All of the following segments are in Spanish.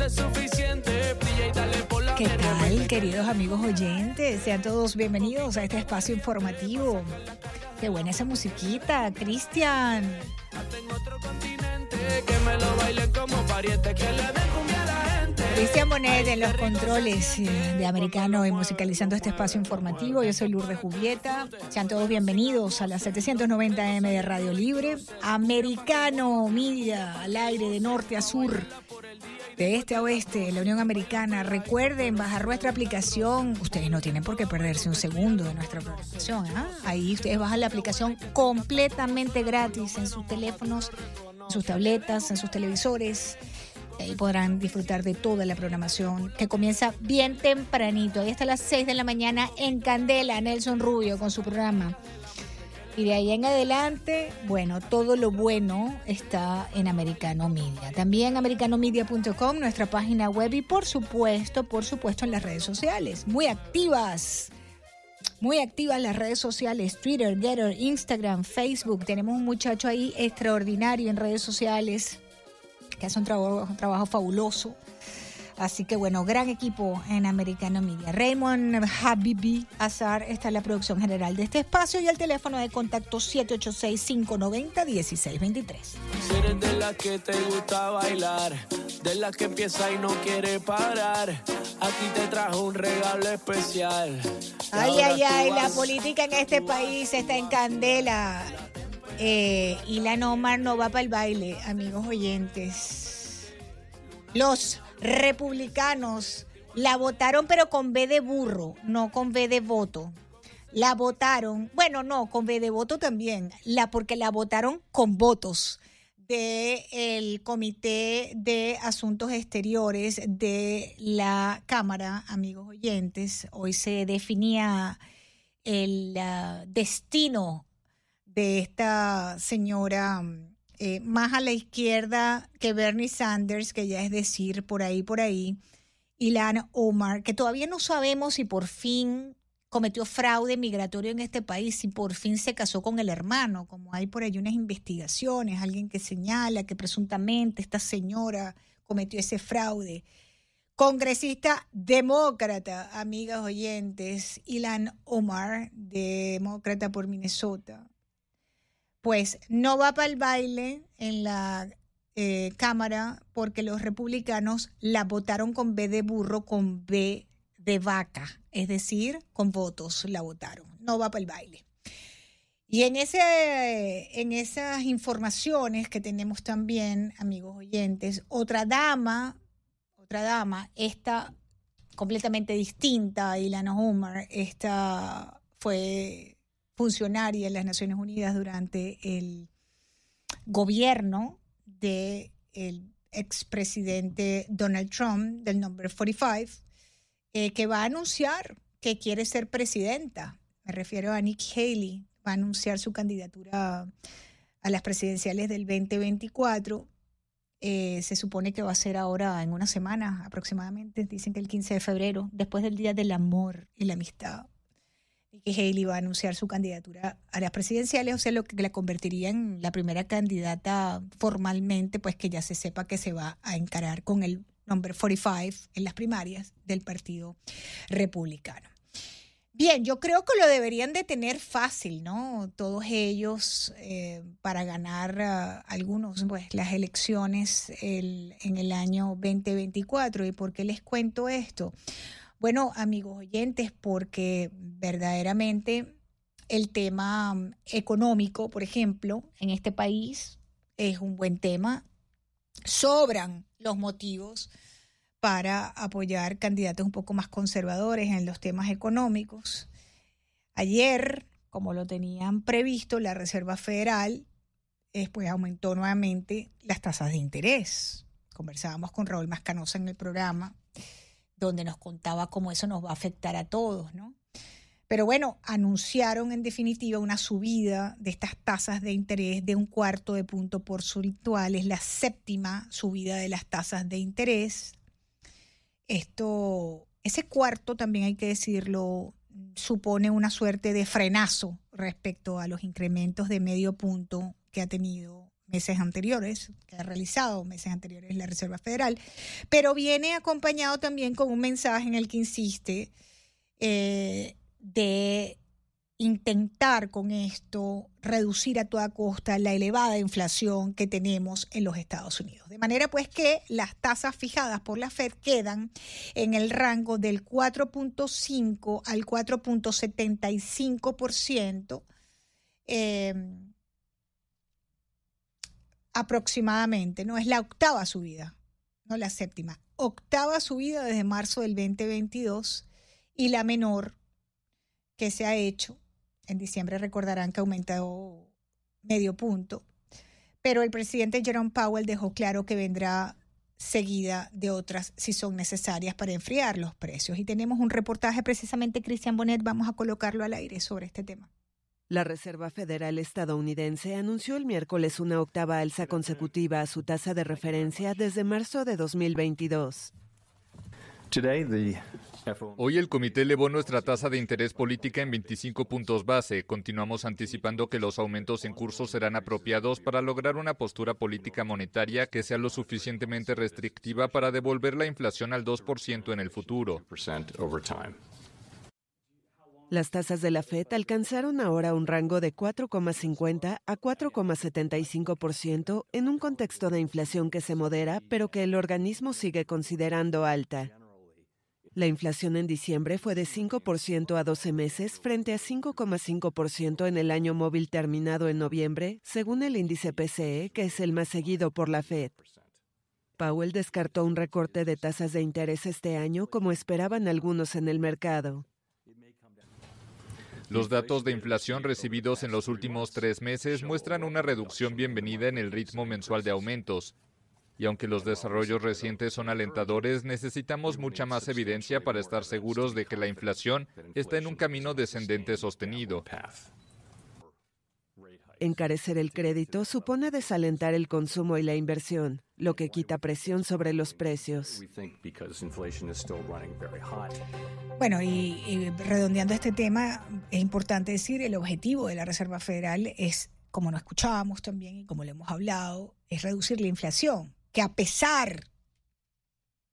es suficiente, brilla y dale por la ¿Qué tal, queridos amigos oyentes? Sean todos bienvenidos a este espacio informativo. Qué buena esa musiquita, Cristian. Cristian Bonet en los controles eh, de Americano y musicalizando este espacio informativo. Yo soy Lourdes Julieta. Sean todos bienvenidos a la 790M de Radio Libre. Americano Media, al aire de norte a sur. De este a oeste, la Unión Americana. Recuerden bajar nuestra aplicación. Ustedes no tienen por qué perderse un segundo de nuestra programación. ¿ah? Ahí ustedes bajan la aplicación completamente gratis en sus teléfonos, en sus tabletas, en sus televisores. Ahí podrán disfrutar de toda la programación que comienza bien tempranito. Ahí hasta las 6 de la mañana en Candela, Nelson Rubio con su programa. Y de ahí en adelante, bueno, todo lo bueno está en Americano Media. También americanomedia.com, nuestra página web y por supuesto, por supuesto en las redes sociales. Muy activas. Muy activas las redes sociales, Twitter, Getter, Instagram, Facebook. Tenemos un muchacho ahí extraordinario en redes sociales que hace un trabajo, un trabajo fabuloso. Así que bueno, gran equipo en Americano Media. Raymond Habibi Azar está en la producción general de este espacio y el teléfono de contacto 786-590-1623. Si eres de las que te gusta bailar, de las que empieza y no quiere parar, aquí te trajo un regalo especial. Ay, ay, ay, la política en este país está en candela. Eh, y la Omar no va para el baile, amigos oyentes. Los republicanos la votaron, pero con B de burro, no con B de voto. La votaron, bueno, no, con B de voto también, la, porque la votaron con votos del Comité de Asuntos Exteriores de la Cámara, amigos oyentes. Hoy se definía el destino de esta señora eh, más a la izquierda que Bernie Sanders, que ya es decir, por ahí, por ahí, Ilan Omar, que todavía no sabemos si por fin cometió fraude migratorio en este país, si por fin se casó con el hermano, como hay por ahí unas investigaciones, alguien que señala que presuntamente esta señora cometió ese fraude. Congresista demócrata, amigas oyentes, Ilan Omar, demócrata por Minnesota, pues no va para el baile en la eh, Cámara porque los republicanos la votaron con B de burro, con B de vaca, es decir, con votos la votaron. No va para el baile. Y en, ese, en esas informaciones que tenemos también, amigos oyentes, otra dama, otra dama, esta completamente distinta Ilana Omar, esta fue funcionaria en las Naciones Unidas durante el gobierno del expresidente Donald Trump, del nombre 45, eh, que va a anunciar que quiere ser presidenta. Me refiero a Nick Haley, va a anunciar su candidatura a las presidenciales del 2024. Eh, se supone que va a ser ahora en una semana aproximadamente, dicen que el 15 de febrero, después del Día del Amor y la Amistad. Nikki Haley va a anunciar su candidatura a las presidenciales, o sea, lo que la convertiría en la primera candidata formalmente, pues que ya se sepa que se va a encarar con el nombre 45 en las primarias del Partido Republicano. Bien, yo creo que lo deberían de tener fácil, ¿no? Todos ellos eh, para ganar uh, algunos, pues, las elecciones el, en el año 2024. ¿Y por qué les cuento esto? Bueno, amigos oyentes, porque verdaderamente el tema um, económico, por ejemplo, en este país es un buen tema. Sobran los motivos para apoyar candidatos un poco más conservadores en los temas económicos. Ayer, como lo tenían previsto, la Reserva Federal después aumentó nuevamente las tasas de interés. Conversábamos con Raúl Mascanosa en el programa, donde nos contaba cómo eso nos va a afectar a todos, ¿no? Pero bueno, anunciaron en definitiva una subida de estas tasas de interés de un cuarto de punto porcentual. Es la séptima subida de las tasas de interés. Esto, ese cuarto también hay que decirlo, supone una suerte de frenazo respecto a los incrementos de medio punto que ha tenido meses anteriores, que ha realizado meses anteriores la Reserva Federal, pero viene acompañado también con un mensaje en el que insiste eh, de intentar con esto reducir a toda costa la elevada inflación que tenemos en los Estados Unidos. De manera pues que las tasas fijadas por la Fed quedan en el rango del 4.5 al 4.75% eh, aproximadamente, ¿no? Es la octava subida, no la séptima. Octava subida desde marzo del 2022 y la menor que se ha hecho. En diciembre recordarán que aumentó medio punto. Pero el presidente Jerome Powell dejó claro que vendrá seguida de otras si son necesarias para enfriar los precios. Y tenemos un reportaje precisamente, Cristian Bonet, vamos a colocarlo al aire sobre este tema. La Reserva Federal estadounidense anunció el miércoles una octava alza consecutiva a su tasa de referencia desde marzo de 2022. Hoy el comité elevó nuestra tasa de interés política en 25 puntos base. Continuamos anticipando que los aumentos en curso serán apropiados para lograr una postura política monetaria que sea lo suficientemente restrictiva para devolver la inflación al 2% en el futuro. Las tasas de la Fed alcanzaron ahora un rango de 4,50 a 4,75% en un contexto de inflación que se modera, pero que el organismo sigue considerando alta. La inflación en diciembre fue de 5% a 12 meses frente a 5,5% en el año móvil terminado en noviembre, según el índice PCE, que es el más seguido por la Fed. Powell descartó un recorte de tasas de interés este año como esperaban algunos en el mercado. Los datos de inflación recibidos en los últimos tres meses muestran una reducción bienvenida en el ritmo mensual de aumentos, y aunque los desarrollos recientes son alentadores, necesitamos mucha más evidencia para estar seguros de que la inflación está en un camino descendente sostenido. Encarecer el crédito supone desalentar el consumo y la inversión, lo que quita presión sobre los precios. Bueno, y, y, redondeando este tema, es importante decir, el objetivo de la Reserva Federal es, como lo escuchábamos también y como lo hemos hablado, es reducir la inflación que a pesar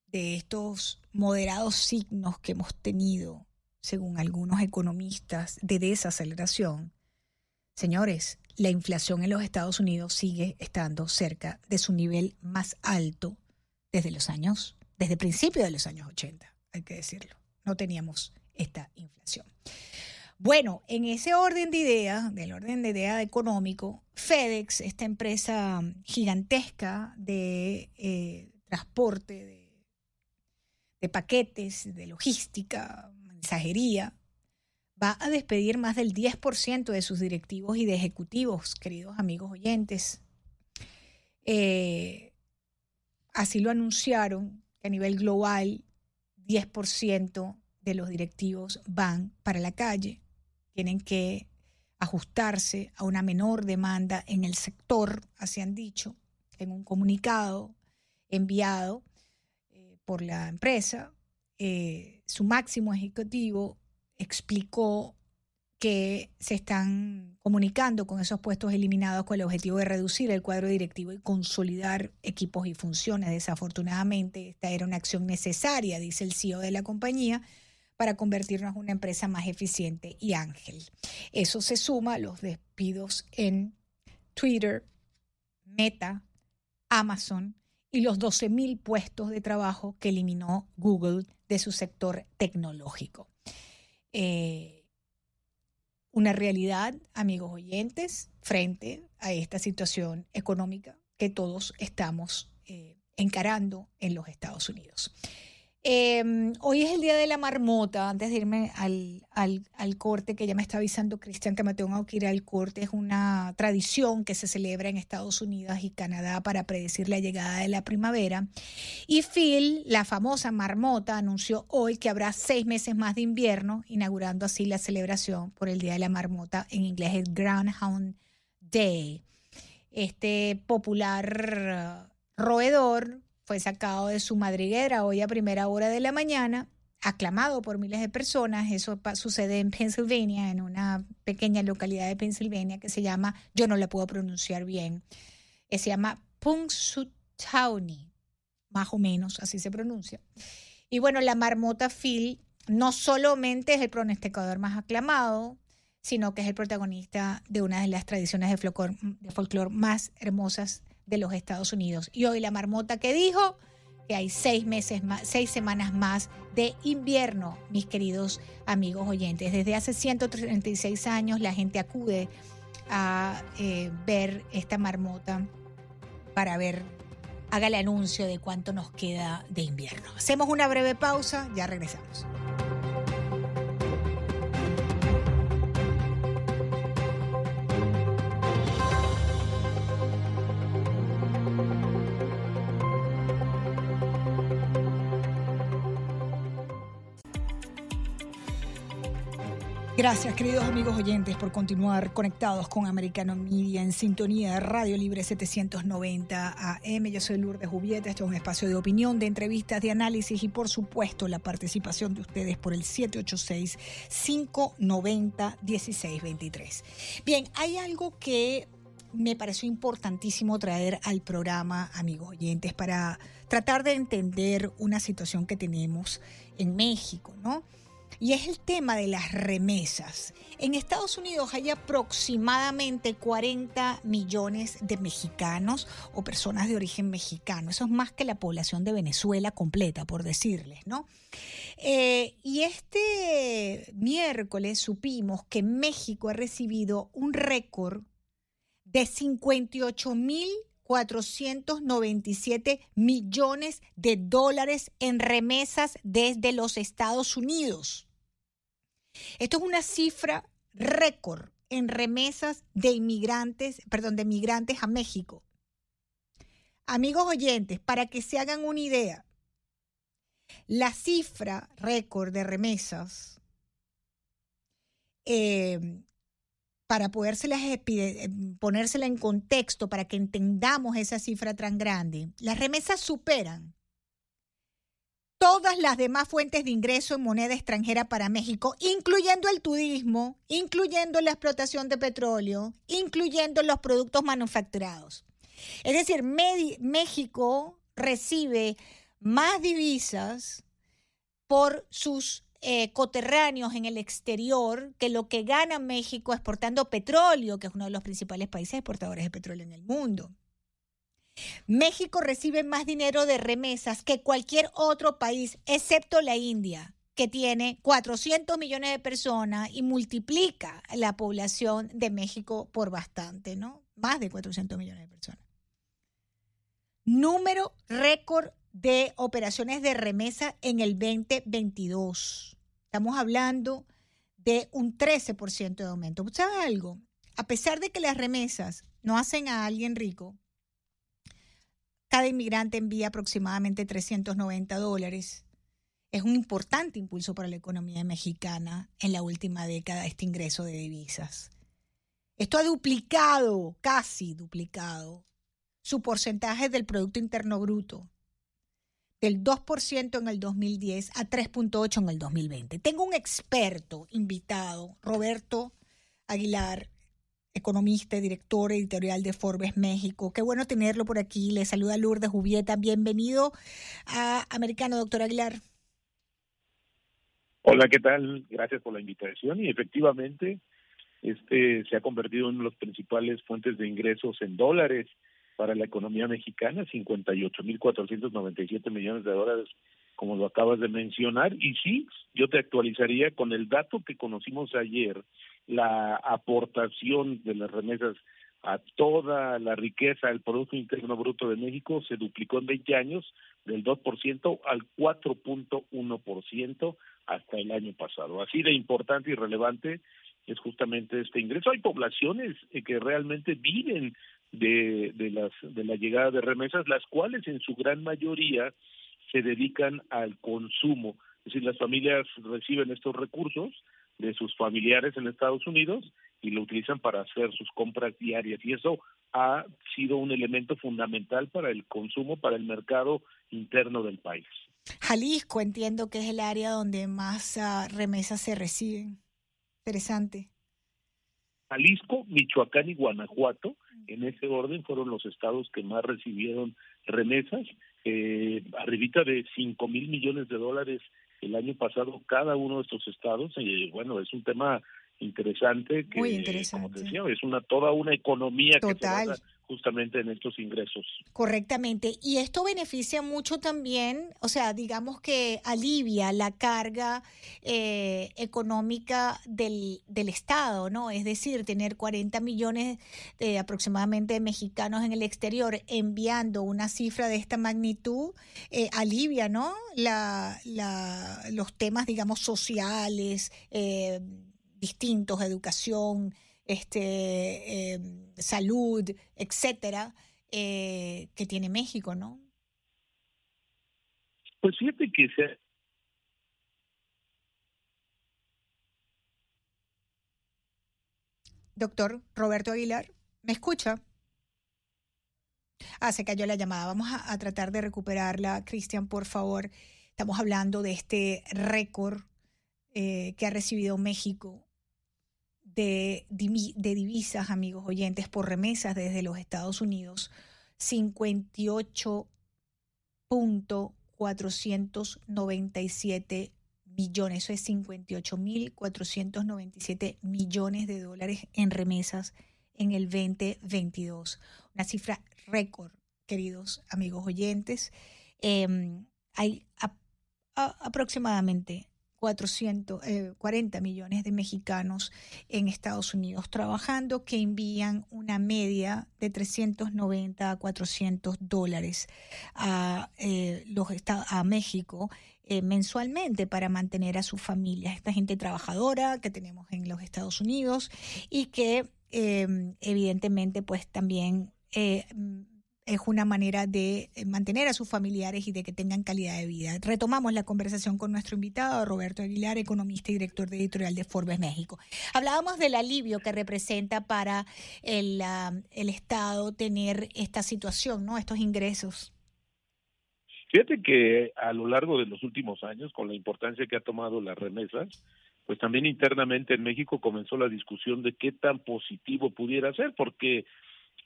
de estos moderados signos que hemos tenido, según algunos economistas, de desaceleración, señores, la inflación en los Estados Unidos sigue estando cerca de su nivel más alto desde los años, desde principios de los años 80, hay que decirlo. No teníamos esta inflación. Bueno, en ese orden de ideas, del orden de idea económico, FedEx, esta empresa gigantesca de eh, transporte de, de paquetes, de logística, mensajería, va a despedir más del 10% de sus directivos y de ejecutivos, queridos amigos oyentes. Eh, así lo anunciaron a nivel global, 10% de los directivos van para la calle tienen que ajustarse a una menor demanda en el sector, así han dicho, en un comunicado enviado eh, por la empresa. Eh, su máximo ejecutivo explicó que se están comunicando con esos puestos eliminados con el objetivo de reducir el cuadro directivo y consolidar equipos y funciones. Desafortunadamente, esta era una acción necesaria, dice el CEO de la compañía, para convertirnos en una empresa más eficiente y ángel. Eso se suma a los despidos en Twitter, Meta, Amazon y los 12.000 puestos de trabajo que eliminó Google de su sector tecnológico. Eh, una realidad, amigos oyentes, frente a esta situación económica que todos estamos eh, encarando en los Estados Unidos. Em, hoy es el día de la marmota. Antes de irme al, al, corte, que ya me está avisando Cristian que me tengo que ir al corte, es una tradición que se celebra en Estados Unidos y Canadá para predecir la llegada de la primavera. Y Phil, la famosa marmota, anunció hoy que habrá seis meses más de invierno, inaugurando así la celebración por el día de la marmota, en inglés es Day. Este popular roedor fue sacado de su madriguera hoy a primera hora de la mañana, aclamado por miles de personas. Eso sucede en Pennsylvania, en una pequeña localidad de Pennsylvania que se llama, yo no la puedo pronunciar bien, eh, se llama Punxsutawney, más o menos así se pronuncia. Y bueno, la marmota Phil no solamente es el pronosticador más aclamado, sino que es el protagonista de una de las tradiciones de folclore más hermosas de los Estados Unidos. Y hoy la marmota que dijo que hay seis meses más, seis semanas más de invierno, mis queridos amigos oyentes. Desde hace 136 años la gente acude a eh, ver esta marmota para ver, haga el anuncio de cuánto nos queda de invierno. Hacemos una breve pausa, ya regresamos. Gracias, queridos amigos oyentes, por continuar conectados con Americano Media en sintonía de Radio Libre 790 AM. Yo soy Lourdes Jubieta. Este es un espacio de opinión, de entrevistas, de análisis y, por supuesto, la participación de ustedes por el 786-590-1623. Bien, hay algo que me pareció importantísimo traer al programa, amigos oyentes, para tratar de entender una situación que tenemos en México, ¿no? Y es el tema de las remesas. En Estados Unidos hay aproximadamente 40 millones de mexicanos o personas de origen mexicano. Eso es más que la población de Venezuela completa, por decirles, ¿no? Eh, y este miércoles supimos que México ha recibido un récord de 58 mil 497 millones de dólares en remesas desde los Estados Unidos. Esto es una cifra récord en remesas de inmigrantes, perdón, de migrantes a México. Amigos oyentes, para que se hagan una idea, la cifra récord de remesas eh, para podérselas eh, ponérsela en contexto, para que entendamos esa cifra tan grande, las remesas superan todas las demás fuentes de ingreso en moneda extranjera para México, incluyendo el turismo, incluyendo la explotación de petróleo, incluyendo los productos manufacturados. Es decir, México recibe más divisas por sus eh, coterráneos en el exterior que lo que gana México exportando petróleo, que es uno de los principales países exportadores de petróleo en el mundo. México recibe más dinero de remesas que cualquier otro país, excepto la India, que tiene 400 millones de personas y multiplica la población de México por bastante, ¿no? Más de 400 millones de personas. Número récord de operaciones de remesa en el 2022. Estamos hablando de un 13% de aumento. ¿Sabes algo? A pesar de que las remesas no hacen a alguien rico, cada inmigrante envía aproximadamente 390 dólares. Es un importante impulso para la economía mexicana en la última década este ingreso de divisas. Esto ha duplicado, casi duplicado, su porcentaje del Producto Interno Bruto del 2% en el 2010 a 3.8% en el 2020. Tengo un experto invitado, Roberto Aguilar, economista director editorial de Forbes México. Qué bueno tenerlo por aquí. Le saluda Lourdes Jubieta. Bienvenido a Americano, doctor Aguilar. Hola, ¿qué tal? Gracias por la invitación. Y efectivamente, este se ha convertido en una de las principales fuentes de ingresos en dólares para la economía mexicana, 58.497 millones de dólares, como lo acabas de mencionar. Y sí, yo te actualizaría con el dato que conocimos ayer, la aportación de las remesas a toda la riqueza del Producto Interno Bruto de México se duplicó en 20 años del 2% al 4.1% hasta el año pasado. Así de importante y relevante es justamente este ingreso. Hay poblaciones eh, que realmente viven de, de, las, de la llegada de remesas, las cuales en su gran mayoría se dedican al consumo. Es decir, las familias reciben estos recursos de sus familiares en Estados Unidos y lo utilizan para hacer sus compras diarias y eso ha sido un elemento fundamental para el consumo, para el mercado interno del país. Jalisco entiendo que es el área donde más uh, remesas se reciben. Interesante. Jalisco, Michoacán y Guanajuato, en ese orden fueron los estados que más recibieron remesas, eh, arribita de 5 mil millones de dólares el año pasado cada uno de estos estados. Y bueno, es un tema interesante que, Muy interesante. como decía, es una toda una economía que se Total. basa justamente en estos ingresos. Correctamente. Y esto beneficia mucho también, o sea, digamos que alivia la carga eh, económica del, del Estado, ¿no? Es decir, tener 40 millones de aproximadamente de mexicanos en el exterior enviando una cifra de esta magnitud, eh, alivia, ¿no? La, la, los temas, digamos, sociales, eh, distintos, educación, este, eh, salud, etcétera, eh, que tiene México, ¿no? Pues fíjate que se Doctor Roberto Aguilar, ¿me escucha? Ah, se cayó la llamada. Vamos a, a tratar de recuperarla. Cristian, por favor. Estamos hablando de este récord eh, que ha recibido México de, de divisas, amigos oyentes, por remesas desde los Estados Unidos. 58.497 millones. Eso es 58.497 millones de dólares en remesas en el 2022. Una cifra récord, queridos amigos oyentes. Eh, hay aproximadamente 400, eh, 40 millones de mexicanos en Estados Unidos trabajando que envían una media de 390 a 400 dólares a, eh, los a México eh, mensualmente para mantener a sus familias. Esta gente trabajadora que tenemos en los Estados Unidos y que eh, evidentemente pues también es una manera de eh, mantener a sus familiares y de que tengan calidad de vida. Retomamos la conversación con nuestro invitado, Roberto Aguilar, economista y director de editorial de Forbes México. Hablábamos del alivio que representa para el, el Estado tener esta situación, ¿no? Estos ingresos. Fíjate que a lo largo de los últimos años, con la importancia que ha tomado las remesas, pues también internamente en México comenzó la discusión de qué tan positivo pudiera ser, porque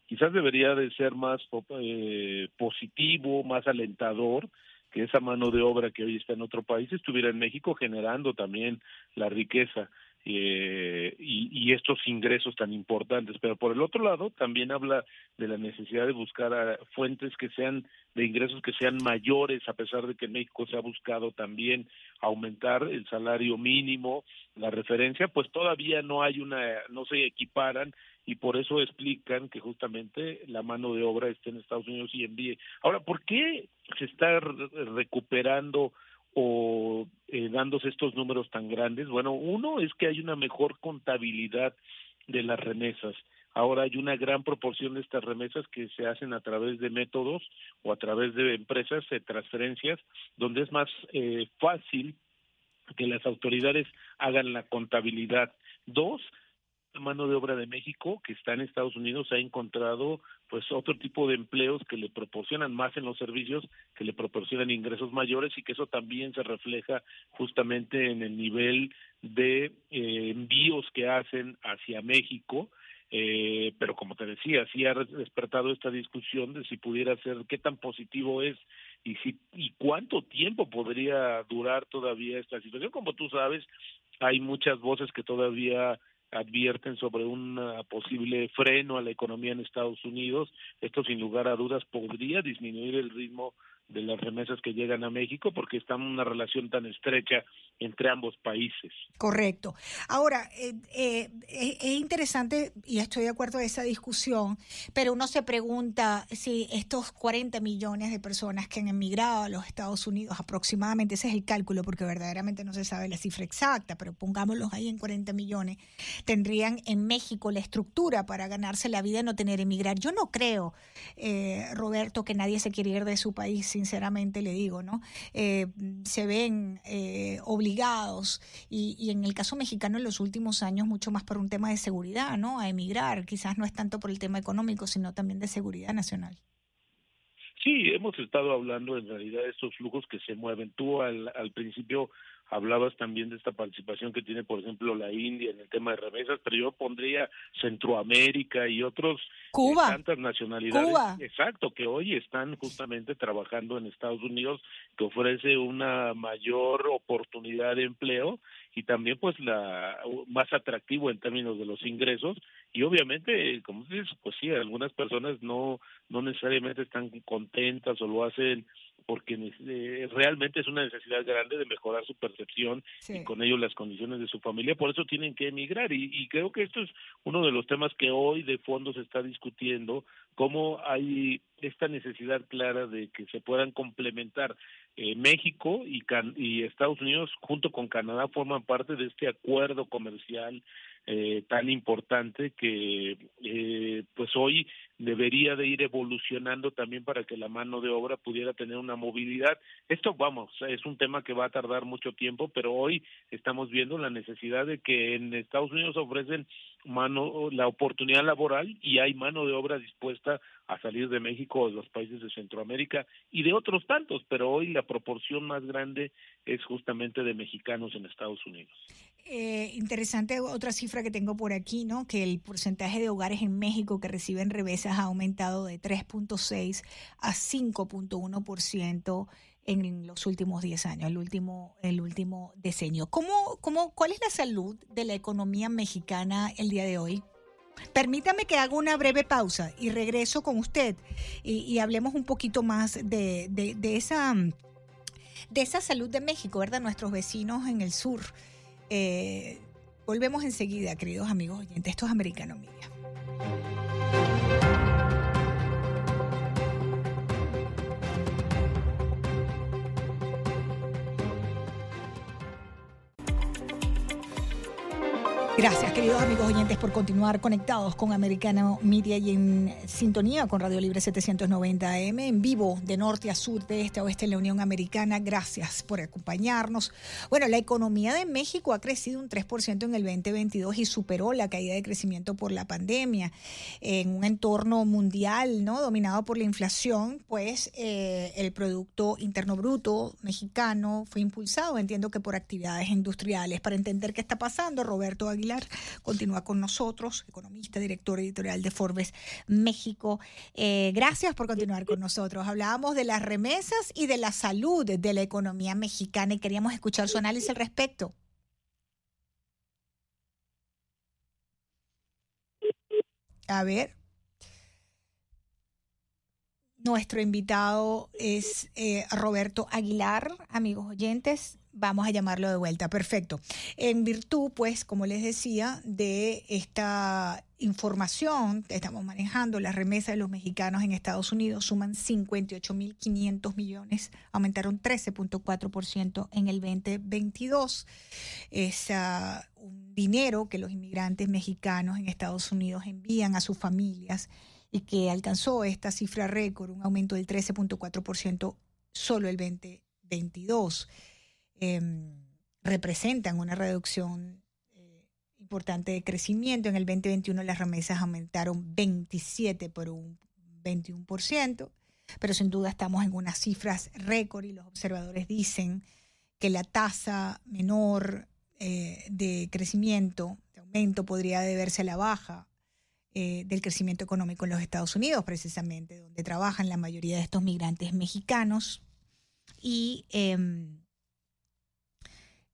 quizás debería de ser más eh, positivo, más alentador que esa mano de obra que hoy está en otro país estuviera en México generando también la riqueza eh, y, estos ingresos tan importantes. Pero por el otro lado, también habla de la necesidad de buscar fuentes que sean de ingresos que sean mayores, a pesar de que en México se ha buscado también aumentar el salario mínimo, la referencia, pues todavía no hay una, no se equiparan y por eso explican que justamente la mano de obra esté en Estados Unidos y envíe. Ahora, ¿por qué se está recuperando o eh, dándose estos números tan grandes? Bueno, uno es que hay una mejor contabilidad de las remesas. Ahora hay una gran proporción de estas remesas que se hacen a través de métodos o a través de empresas de transferencias, donde es más eh, fácil que las autoridades hagan la contabilidad. Dos, mano de obra de México que está en Estados Unidos ha encontrado pues otro tipo de empleos que le proporcionan más en los servicios, que le proporcionan ingresos mayores y que eso también se refleja justamente en el nivel de eh, envíos que hacen hacia México. Eh, pero como te decía, sí ha despertado esta discusión de si pudiera ser, qué tan positivo es y si y cuánto tiempo podría durar todavía esta situación. Como tú sabes, hay muchas voces que todavía advierten sobre un posible freno a la economía en Estados Unidos. Esto sin lugar a dudas podría disminuir el ritmo de las remesas que llegan a México porque está en una relación tan estrecha entre ambos países. Correcto. Ahora, eh, eh, es interesante y estoy de acuerdo en esa discusión, pero uno se pregunta si estos 40 millones de personas que han emigrado a los Estados Unidos, aproximadamente, ese es el cálculo, porque verdaderamente no se sabe la cifra exacta, pero pongámoslos ahí en 40 millones, tendrían en México la estructura para ganarse la vida y no tener emigrar. Yo no creo, eh, Roberto, que nadie se quiere ir de su país, sinceramente le digo, ¿no? se ven obligados obligados y, en el caso mexicano en los últimos años mucho más por un tema de seguridad, ¿no? A emigrar, quizás no es tanto por el tema económico, sino también de seguridad nacional. Sí, hemos estado hablando en realidad de estos flujos que se mueven. Tú al, al principio hablabas también de esta participación que tiene, por ejemplo, la India en el tema de remesas, pero yo pondría Centroamérica y otros eh, Cuba. tantas nacionalidades, exacto, que hoy están justamente trabajando en Estados Unidos, que ofrece una mayor oportunidad de empleo y también pues la más atractivo en términos de los ingresos y obviamente como dices pues sí algunas personas no no necesariamente están contentas o lo hacen porque eh, realmente es una necesidad grande de mejorar su percepción y con ello las condiciones de su familia, por eso tienen que emigrar y, y, creo que esto es uno de los temas que hoy de fondo se está discutiendo, cómo hay esta necesidad clara de que se puedan complementar eh, México y, y Estados Unidos junto con Canadá forman parte de este acuerdo comercial eh, tan importante que eh, pues hoy debería de ir evolucionando también para que la mano de obra pudiera tener una movilidad. Esto, vamos, es un tema que va a tardar mucho tiempo, pero hoy estamos viendo la necesidad de que en Estados Unidos ofrecen mano la oportunidad laboral y hay mano de obra dispuesta a salir de México o de los países de Centroamérica y de otros tantos, pero hoy la proporción más grande es justamente de mexicanos en Estados Unidos. Eh, interesante otra cifra que tengo por aquí, ¿no? Que el porcentaje de hogares en México que reciben ha aumentado de 3.6 a 5.1% en los últimos 10 años, el último, el último decenio. ¿Cómo, cómo, ¿Cuál es la salud de la economía mexicana el día de hoy? Permítame que haga una breve pausa y regreso con usted y, hablemos un poquito más de, de, esa, de esa salud de México, ¿verdad? Nuestros vecinos en el sur. Eh, volvemos enseguida, queridos amigos oyentes. Esto es Americano Media. Gracias, queridos amigos oyentes, por continuar conectados con Americano Media y en sintonía con Radio Libre 790 AM, en vivo de norte a sur, de este a oeste en la Unión Americana. Gracias por acompañarnos. Bueno, la economía de México ha crecido un 3% en el 2022 y superó la caída de crecimiento por la pandemia. En un entorno mundial, ¿no? Dominado por la inflación, pues eh, el Producto Interno Bruto mexicano fue impulsado, entiendo que por actividades industriales. Para entender qué está pasando, Roberto Aguilar continúa con nosotros, economista, director editorial de Forbes México. Eh, gracias por continuar con nosotros. Hablábamos de las remesas y de la salud de la economía mexicana y queríamos escuchar su análisis al respecto. A ver. Nuestro invitado es eh, Roberto Aguilar, amigos oyentes vamos a llamarlo de vuelta. Perfecto. En virtud, pues, como les decía, de esta información que estamos manejando, las remesas de los mexicanos en Estados Unidos suman 58.500 millones, aumentaron 13.4% en el 2022. Es uh, un dinero que los inmigrantes mexicanos en Estados Unidos envían a sus familias y que alcanzó esta cifra récord, un aumento del 13.4% solo el 2022. Em, representan una reducción eh, importante de crecimiento. En el 2021 las remesas aumentaron 27 por un 21%, pero sin duda estamos en unas cifras récord y los observadores dicen que la tasa menor eh, de crecimiento, de aumento, podría deberse a la baja eh, del crecimiento económico en los Estados Unidos, precisamente, donde trabajan la mayoría de estos migrantes mexicanos. Y em,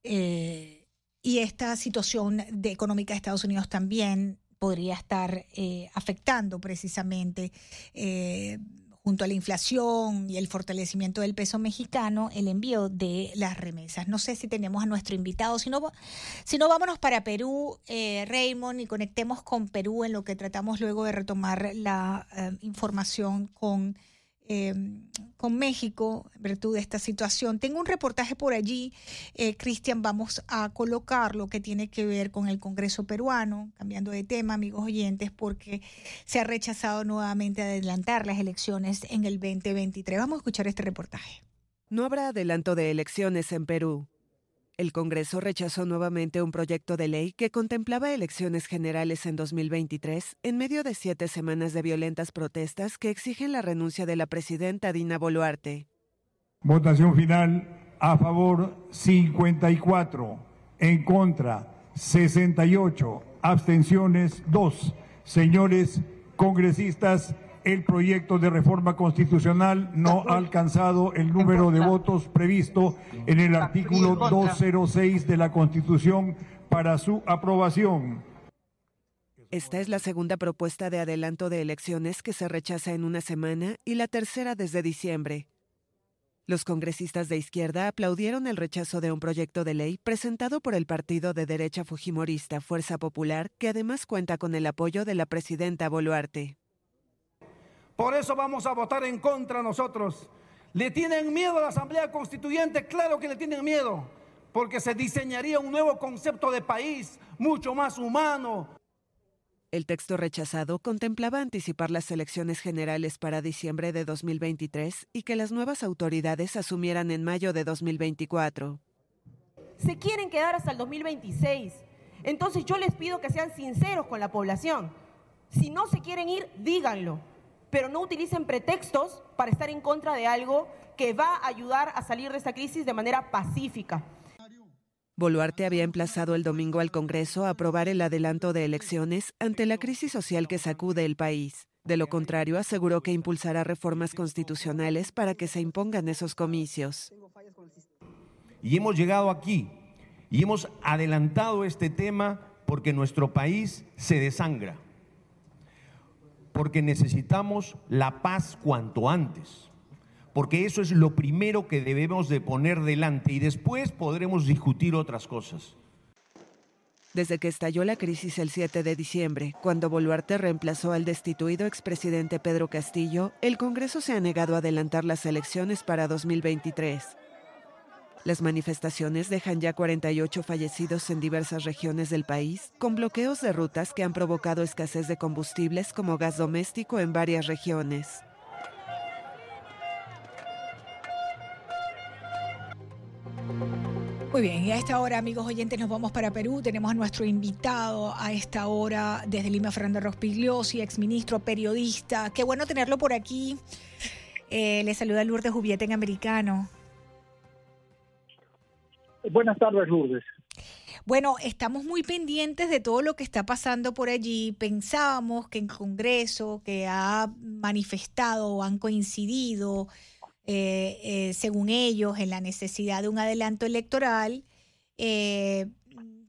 eh, y esta situación económica de Estados Unidos también podría estar eh, afectando precisamente, eh, junto a la inflación y el fortalecimiento del peso mexicano, el envío de las remesas. No sé si tenemos a nuestro invitado, si no, si no vámonos para Perú, Raymond, y conectemos con Perú en lo que tratamos luego de retomar la información con Em, con México en virtud de esta situación. Tengo un reportaje por allí, eh, Cristian, vamos a colocarlo que tiene que ver con el Congreso peruano, cambiando de tema, amigos oyentes, porque se ha rechazado nuevamente adelantar las elecciones en el 2023. Vamos a escuchar este reportaje. No habrá adelanto de elecciones en Perú. El Congreso rechazó nuevamente un proyecto de ley que contemplaba elecciones generales en 2023 en medio de siete semanas de violentas protestas que exigen la renuncia de la presidenta Dina Boluarte. Votación final a favor 54, en contra 68, abstenciones 2. Señores congresistas, el proyecto de reforma constitucional no ha alcanzado el número de votos previsto en el artículo 206 de la Constitución para su aprobación. Esta es la segunda propuesta de adelanto de elecciones que se rechaza en una semana y la tercera desde diciembre. Los congresistas de izquierda aplaudieron el rechazo de un proyecto de ley presentado por el partido de derecha fujimorista Fuerza Popular, que además cuenta con el apoyo de la presidenta Boluarte. Por eso vamos a votar en contra nosotros. ¿Le tienen miedo a la Asamblea Constituyente? Claro que le tienen miedo, porque se diseñaría un nuevo concepto de país, mucho más humano. El texto rechazado contemplaba anticipar las elecciones generales para diciembre de 2023 y que las nuevas autoridades asumieran en mayo de 2024. Se quieren quedar hasta el 2026. Entonces yo les pido que sean sinceros con la población. Si no se quieren ir, díganlo pero no utilicen pretextos para estar en contra de algo que va a ayudar a salir de esta crisis de manera pacífica. Boluarte había emplazado el domingo al Congreso a aprobar el adelanto de elecciones ante la crisis social que sacude el país. De lo contrario, aseguró que impulsará reformas constitucionales para que se impongan esos comicios. Y hemos llegado aquí y hemos adelantado este tema porque nuestro país se desangra porque necesitamos la paz cuanto antes, porque eso es lo primero que debemos de poner delante y después podremos discutir otras cosas. Desde que estalló la crisis el 7 de diciembre, cuando Boluarte reemplazó al destituido expresidente Pedro Castillo, el Congreso se ha negado a adelantar las elecciones para 2023. Las manifestaciones dejan ya 48 fallecidos en diversas regiones del país, con bloqueos de rutas que han provocado escasez de combustibles como gas doméstico en varias regiones. Muy bien, y a esta hora, amigos oyentes, nos vamos para Perú. Tenemos a nuestro invitado a esta hora desde Lima, Fernando Rospigliosi, exministro, periodista. Qué bueno tenerlo por aquí. Eh, le saluda Lourdes Jubieta en Americano. Buenas tardes, Lourdes. Bueno, estamos muy pendientes de todo lo que está pasando por allí. Pensábamos que en Congreso, que ha manifestado o han coincidido, eh, eh, según ellos, en la necesidad de un adelanto electoral, eh,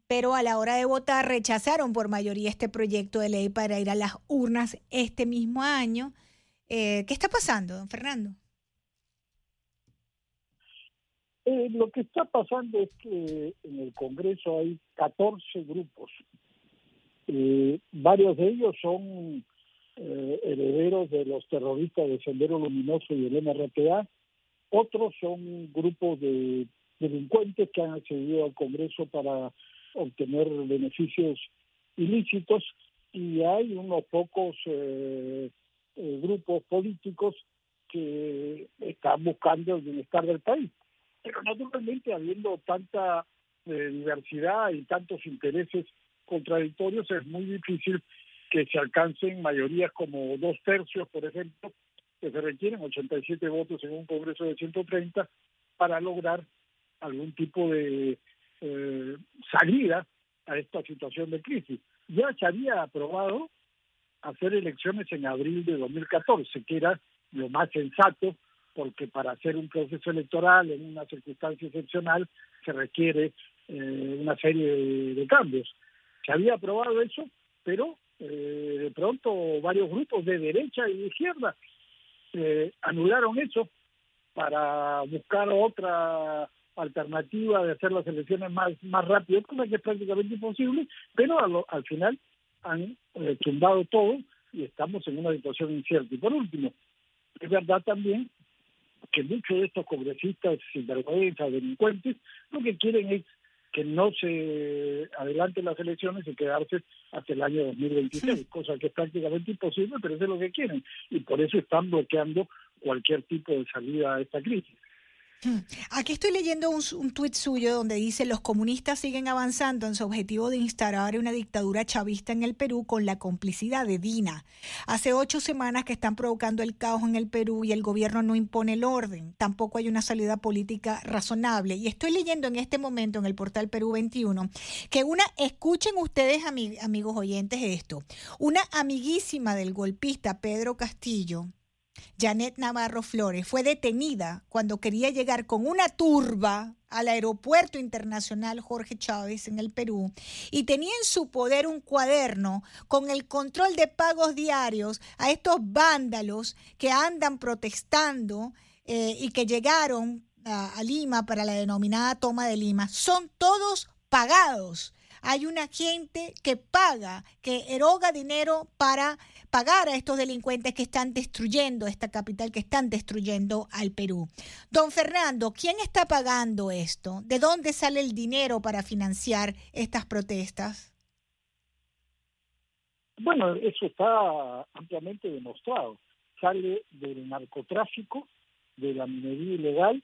pero a la hora de votar rechazaron por mayoría este proyecto de ley para ir a las urnas este mismo año. ¿Qué está pasando, don Fernando? Eh, lo que está pasando es que en el Congreso hay 14 grupos. Eh, varios de ellos son eh, herederos de los terroristas de Sendero Luminoso y el MRTA. Otros son grupos de delincuentes que han accedido al Congreso para obtener beneficios ilícitos y hay unos pocos grupos políticos que están buscando el bienestar del país pero naturalmente habiendo tanta eh, diversidad y tantos intereses contradictorios es muy difícil que se alcancen mayorías como dos tercios, por ejemplo, que se requieren 87 votos en un Congreso de 130 para lograr algún tipo de eh, salida a esta situación de crisis. Ya se había aprobado hacer elecciones en abril de 2014, que era lo más sensato porque para hacer un proceso electoral en una circunstancia excepcional se requiere eh, una serie de, cambios. Se había aprobado eso, pero eh, de pronto varios grupos de derecha y de izquierda eh, anularon eso para buscar otra alternativa de hacer las elecciones más más rápido, cosa que es prácticamente imposible, pero al final han eh, tumbado todo y estamos en una situación incierta. Y por último, es verdad también que muchos de estos congresistas sinvergüenzas, delincuentes, lo que quieren es que no se adelanten las elecciones y quedarse hasta el año 2026, cosa que es prácticamente imposible, pero eso es lo que quieren. Y por eso están bloqueando cualquier tipo de salida a esta crisis. Hmm. Aquí estoy leyendo un, un tuit suyo donde dice los comunistas siguen avanzando en su objetivo de instalar una dictadura chavista en el Perú con la complicidad de Dina. Hace ocho semanas que están provocando el caos en el Perú y el gobierno no impone el orden. Tampoco hay una salida política razonable. Y estoy leyendo en este momento en el portal Perú 21 que una, escuchen ustedes amigos oyentes esto, una amiguísima del golpista Pedro Castillo Janet Navarro Flores, fue detenida cuando quería llegar con una turba al aeropuerto internacional Jorge Chávez en el Perú y tenía en su poder un cuaderno con el control de pagos diarios a estos vándalos que andan protestando eh, y que llegaron a Lima para la denominada toma de Lima. Son todos pagados hay una gente que paga, que eroga dinero para pagar a estos delincuentes que están destruyendo esta capital, que están destruyendo al Perú. Don Fernando, ¿quién está pagando esto? ¿De dónde sale el dinero para financiar estas protestas? Bueno, eso está ampliamente demostrado. Sale del narcotráfico, de la minería ilegal,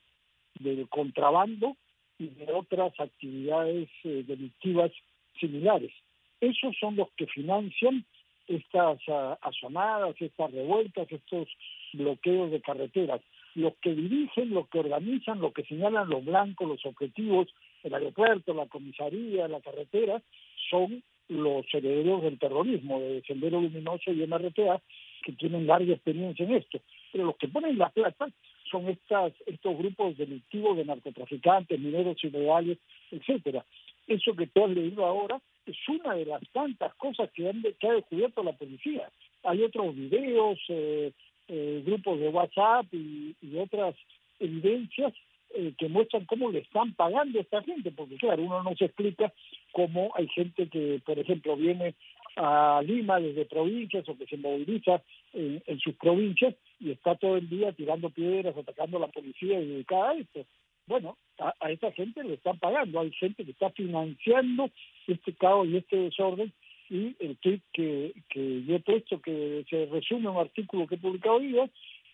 del contrabando y de otras actividades eh, delictivas similares. Esos son los que financian estas uh, asonadas, estas revueltas, estos bloqueos de carreteras. Los que dirigen, los que organizan, los que señalan los blancos, los objetivos, el aeropuerto, la comisaría, la carretera, son los herederos del terrorismo, de Sendero Luminoso y MRTA, que tienen larga experiencia en esto. Pero los que ponen la plata son estas, estos grupos delictivos de narcotraficantes, mineros ilegales, etcétera eso que tú has leído ahora es una de las tantas cosas que, han, que ha descubierto la policía. Hay otros videos, eh, eh, grupos de WhatsApp y, otras evidencias eh, que muestran cómo le están pagando a esta gente, porque claro, uno no se explica cómo hay gente que, por ejemplo, viene a Lima desde provincias o que se moviliza en, en sus provincias y está todo el día tirando piedras, atacando a la policía y dedicada a esto bueno, a, esa gente le están pagando, hay gente que está financiando este caos y este desorden y el tweet que, que yo he puesto, que se resume un artículo que he publicado hoy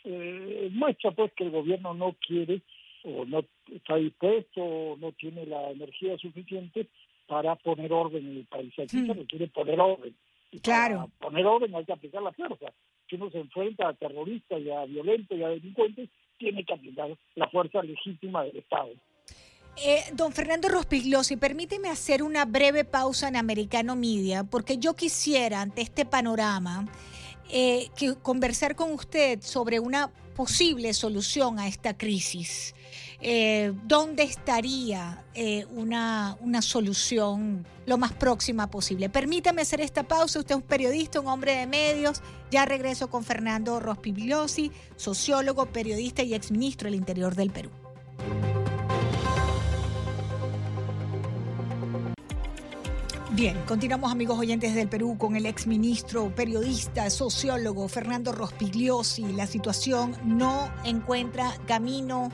eh, muestra pues que el gobierno no quiere o no está dispuesto o no tiene la energía suficiente para poner orden en el país. Aquí se requiere poner orden. claro. Para poner orden hay que aplicar la fuerza. Si uno se enfrenta a terroristas y a violentos y a delincuentes, tiene que aplicar la fuerza legítima del Estado. Eh, don Fernando Rospigliosi, permíteme hacer una breve pausa en Americano Media, porque yo quisiera, ante este panorama, eh, que conversar con usted sobre una posible solución a esta crisis. Eh, ¿Dónde estaría una, una solución lo más próxima posible? Permítame hacer esta pausa. Usted es un periodista, un hombre de medios. Ya regreso con Fernando Rospigliosi, sociólogo, periodista y exministro del Interior del Perú. Bien, continuamos amigos oyentes del Perú con el exministro, periodista, sociólogo Fernando Rospigliosi. La situación no encuentra camino,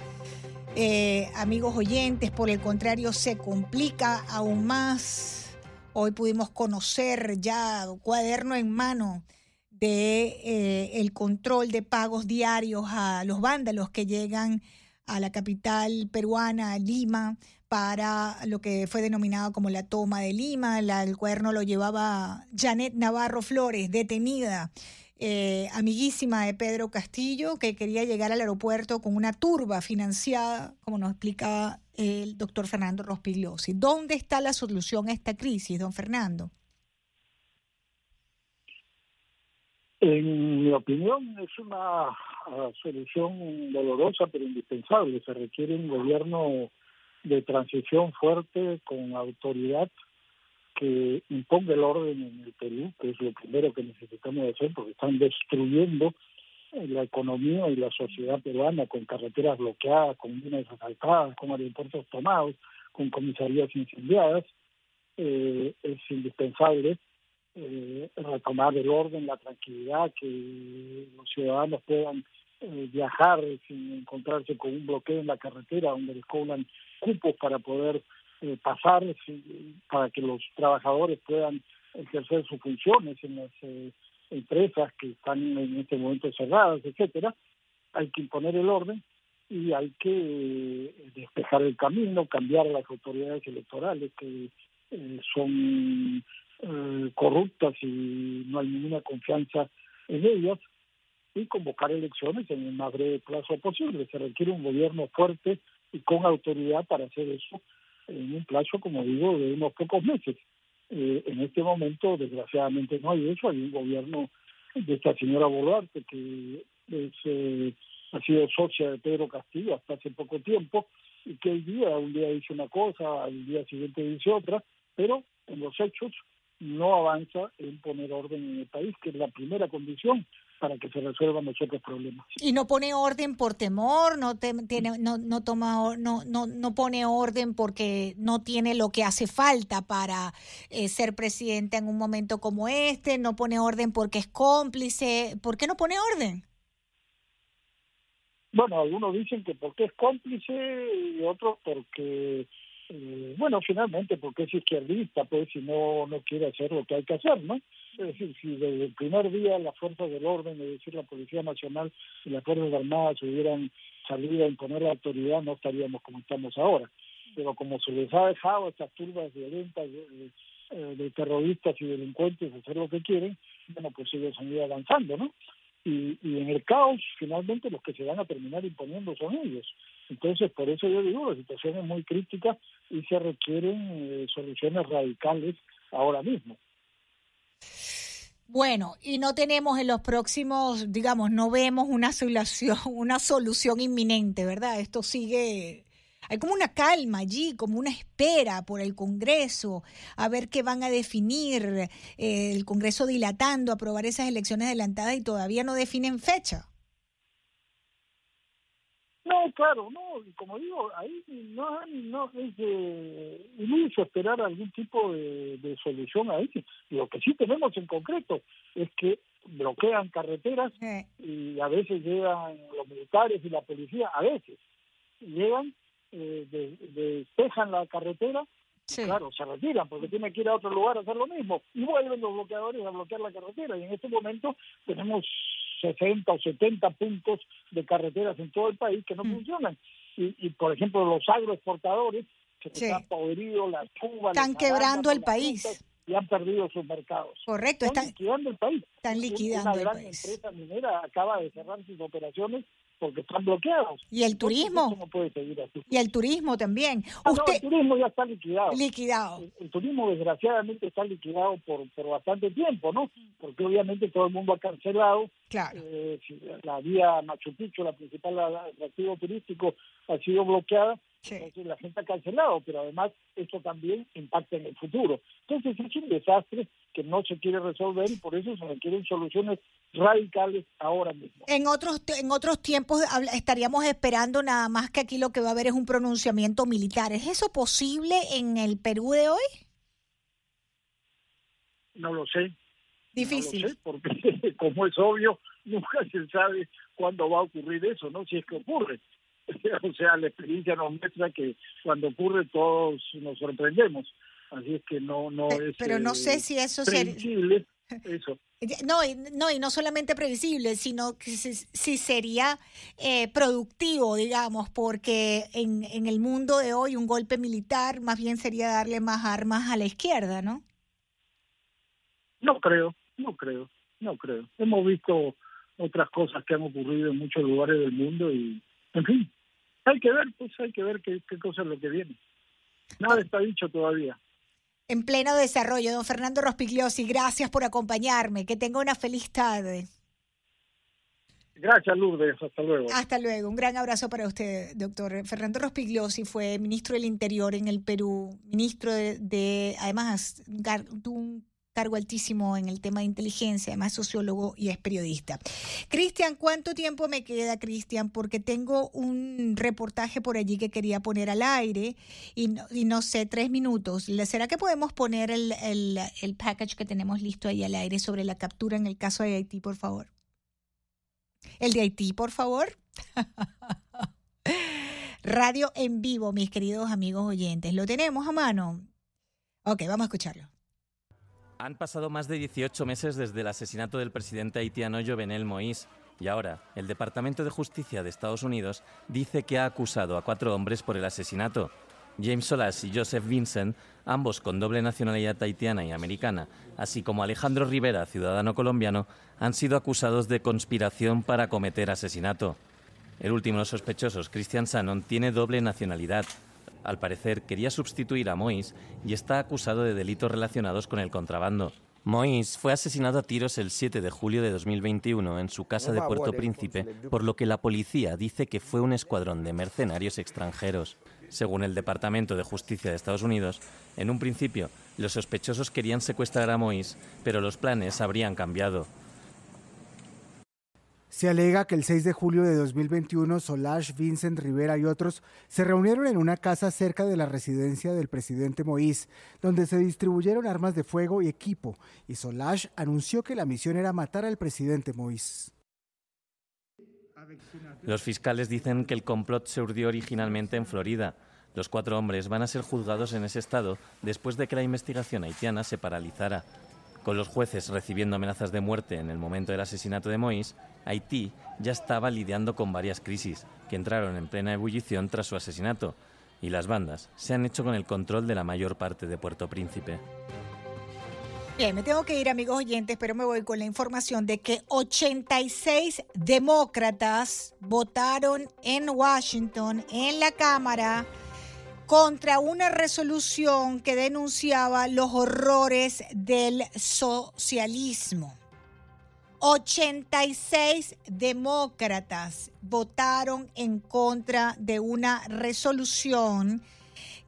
eh, amigos oyentes, por el contrario se complica aún más. Hoy pudimos conocer ya cuaderno en mano de eh, el control de pagos diarios a los vándalos que llegan a la capital peruana, Lima, para lo que fue denominado como la toma de Lima. el cuerno lo llevaba Janet Navarro Flores, detenida, eh, amiguísima de Pedro Castillo, que quería llegar al aeropuerto con una turba financiada, como nos explicaba el doctor Fernando Rospigliosi. ¿Dónde está la solución a esta crisis, don Fernando? En mi opinión, es una ah, solución dolorosa pero indispensable. Se requiere un gobierno de transición fuerte, con autoridad, que imponga el orden en el Perú, que es lo primero que necesitamos hacer, porque están destruyendo la economía y la sociedad peruana con carreteras bloqueadas, con minas asaltadas, con aeropuertos tomados, con comisarías incendiadas, eh, es indispensable eh, retomar el orden, la tranquilidad, que los ciudadanos puedan eh, viajar sin encontrarse con un bloqueo en la carretera donde les cobran cupos para poder eh, pasar, para que los trabajadores puedan ejercer sus funciones en las empresas que están en este momento cerradas, etcétera. Hay que imponer el orden y hay que despejar el camino, cambiar las autoridades electorales que son eh, corruptas y no hay ninguna confianza en ellas y convocar elecciones en el más breve plazo posible. Se requiere un gobierno fuerte y con autoridad para hacer eso en un plazo, como digo, de unos pocos meses. Eh, en este momento, desgraciadamente, no hay eso. Hay un gobierno de esta señora Boluarte que es, eh, ha sido socia de Pedro Castillo hasta hace poco tiempo y que el día, un día dice una cosa, al día siguiente dice otra, pero en los hechos no avanza en poner orden en el país, que es la primera condición para que se resuelvan los otros problemas. Y no pone orden por temor, no tiene, no, no toma, no, no, no pone orden porque no tiene lo que hace falta para eh, ser presidente en un momento como este, no pone orden porque es cómplice. ¿Por qué no pone orden? Bueno, algunos dicen que porque es cómplice y otros porque eh, bueno, finalmente, porque es izquierdista, pues, si no, no quiere hacer lo que hay que hacer, ¿no? Es decir, si desde el primer día las fuerzas del orden, es decir, la Policía Nacional y las Fuerzas Armadas hubieran salido a imponer la autoridad, no estaríamos como estamos ahora. Pero como se les ha dejado estas turbas violentas de, eh, terroristas y delincuentes hacer lo que quieren, bueno, pues ellos han ido avanzando, ¿no? y, y en el caos finalmente los que se van a terminar imponiendo son ellos. Entonces, por eso yo digo, la situación es muy crítica y se requieren eh, soluciones radicales ahora mismo. Bueno, y no tenemos en los próximos, digamos, no vemos una solución, una solución inminente, ¿verdad? Esto sigue hay como una calma allí, como una espera por el Congreso, a ver qué van a definir, eh, el Congreso dilatando, aprobar esas elecciones adelantadas y todavía no definen fecha. No, claro, no, como digo, ahí no, no es de inicio esperar algún tipo de, de solución ahí. Lo que sí tenemos en concreto es que bloquean carreteras y a veces llegan los militares y la policía, a veces llegan eh, despejan la carretera, claro, se retiran porque tienen que ir a otro lugar a hacer lo mismo y vuelven los bloqueadores a bloquear la carretera. Y en este momento tenemos 60 o 70 puntos de carreteras en todo el país que no mm. funcionan. Y, y, por ejemplo, los agroexportadores que están podridos, las uvas, están quebrando el país. Y han perdido sus mercados. Correcto, están, liquidando el país. Están liquidando Una gran empresa minera acaba de cerrar sus operaciones porque están bloqueados. ¿Y el turismo? No puede seguir así. Y el turismo también. Ah, el turismo ya está liquidado. Liquidado. El, turismo desgraciadamente está liquidado por, por bastante tiempo, ¿no? Porque obviamente todo el mundo ha cancelado. Claro. Eh, la vía Machu Picchu, la principal atractivo turístico, ha sido bloqueada. Entonces la gente ha cancelado, pero además eso también impacta en el futuro. Entonces es un desastre que no se quiere resolver y por eso se requieren soluciones radicales ahora mismo. En otros, en otros tiempos estaríamos esperando nada más que aquí lo que va a haber es un pronunciamiento militar. ¿Es eso posible en el Perú de hoy? No lo sé. Difícil. porque como es obvio, nunca se sabe cuándo va a ocurrir eso, ¿no? Si es que ocurre. o sea, la experiencia nos muestra que cuando ocurre todos nos sorprendemos. Así es que no, no es. Pero no sé si eso previsible, eso. No, no, y no solamente previsible, sino que si, sería eh, productivo, digamos, porque en, en el mundo de hoy un golpe militar más bien sería darle más armas a la izquierda, ¿no? No creo, no creo, no creo. Hemos visto otras cosas que han ocurrido en muchos lugares del mundo y, en fin, hay que ver, pues hay que ver qué, qué cosa es lo que viene. Nada está dicho todavía en pleno desarrollo. Don Fernando Rospigliosi, gracias por acompañarme. Que tenga una feliz tarde. Gracias, Lourdes. Hasta luego. Hasta luego. Un gran abrazo para usted, doctor. Fernando Rospigliosi fue ministro del Interior en el Perú, ministro de, de además, un cargo altísimo en el tema de inteligencia, además sociólogo y es periodista. Cristian, ¿cuánto tiempo me queda, Cristian? Porque tengo un reportaje por allí que quería poner al aire y no, sé, tres minutos. ¿Será que podemos poner el, el package que tenemos listo ahí al aire sobre la captura en el caso de Haití, por favor? El de Haití, por favor. Radio en vivo, mis queridos amigos oyentes. ¿Lo tenemos a mano? Ok, vamos a escucharlo. Han pasado más de 18 meses desde el asesinato del presidente haitiano Jovenel Moïse y ahora el Departamento de Justicia de Estados Unidos dice que ha acusado a cuatro hombres por el asesinato. James Solas y Joseph Vincent, ambos con doble nacionalidad haitiana y americana, así como Alejandro Rivera, ciudadano colombiano, han sido acusados de conspiración para cometer asesinato. El último de los sospechosos, Christian Shannon, tiene doble nacionalidad. Al parecer, quería sustituir a Mois y está acusado de delitos relacionados con el contrabando. Mois fue asesinado a tiros el 7 de julio de 2021 en su casa de Puerto Príncipe, por lo que la policía dice que fue un escuadrón de mercenarios extranjeros. Según el Departamento de Justicia de Estados Unidos, en un principio los sospechosos querían secuestrar a Mois, pero los planes habrían cambiado. Se alega que el 6 de julio de 2021 Solage, Vincent Rivera y otros se reunieron en una casa cerca de la residencia del presidente Moïse, donde se distribuyeron armas de fuego y equipo, y Solage anunció que la misión era matar al presidente Moïse. Los fiscales dicen que el complot se urdió originalmente en Florida. Los cuatro hombres van a ser juzgados en ese estado después de que la investigación haitiana se paralizara. Con los jueces recibiendo amenazas de muerte en el momento del asesinato de Moïse, Haití ya estaba lidiando con varias crisis que entraron en plena ebullición tras su asesinato, y las bandas se han hecho con el control de la mayor parte de Puerto Príncipe. Bien, me tengo que ir, amigos oyentes, pero me voy con la información de que 86 demócratas votaron en Washington, en la Cámara, contra una resolución que denunciaba los horrores del socialismo. 86 demócratas votaron en contra de una resolución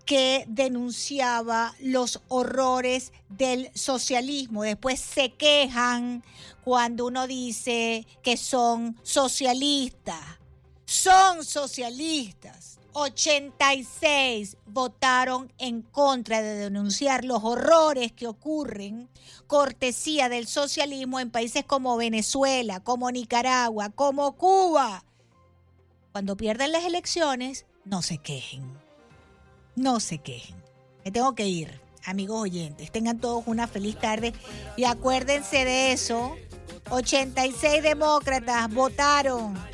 que denunciaba los horrores del socialismo. Después se quejan cuando uno dice que son socialistas. Son socialistas. 86 votaron en contra de denunciar los horrores que ocurren cortesía del socialismo en países como Venezuela, como Nicaragua, como Cuba. Cuando pierden las elecciones, no se quejen. No se quejen. Me tengo que ir, amigos oyentes. Tengan todos una feliz tarde y acuérdense de eso. 86 demócratas votaron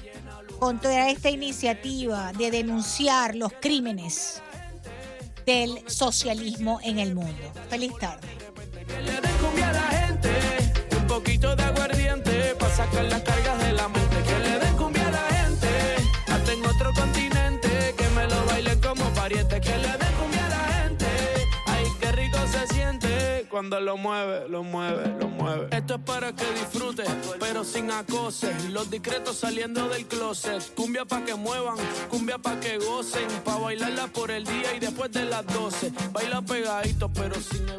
contra esta iniciativa de denunciar los crímenes del socialismo en el mundo. Feliz tarde. Un poquito de aguardiente para sacar las cargas de la mente. Que le den cumbia a la gente, hasta en otro continente, que me lo bailen como pariente. Que le cuando lo mueve, lo mueve, lo mueve. Esto es para que disfrutes, pero sin acoses. Los discretos saliendo del closet. Cumbia pa' que muevan, cumbia pa' que gocen. Pa' bailarla por el día y después de las 12. Baila pegadito, pero sin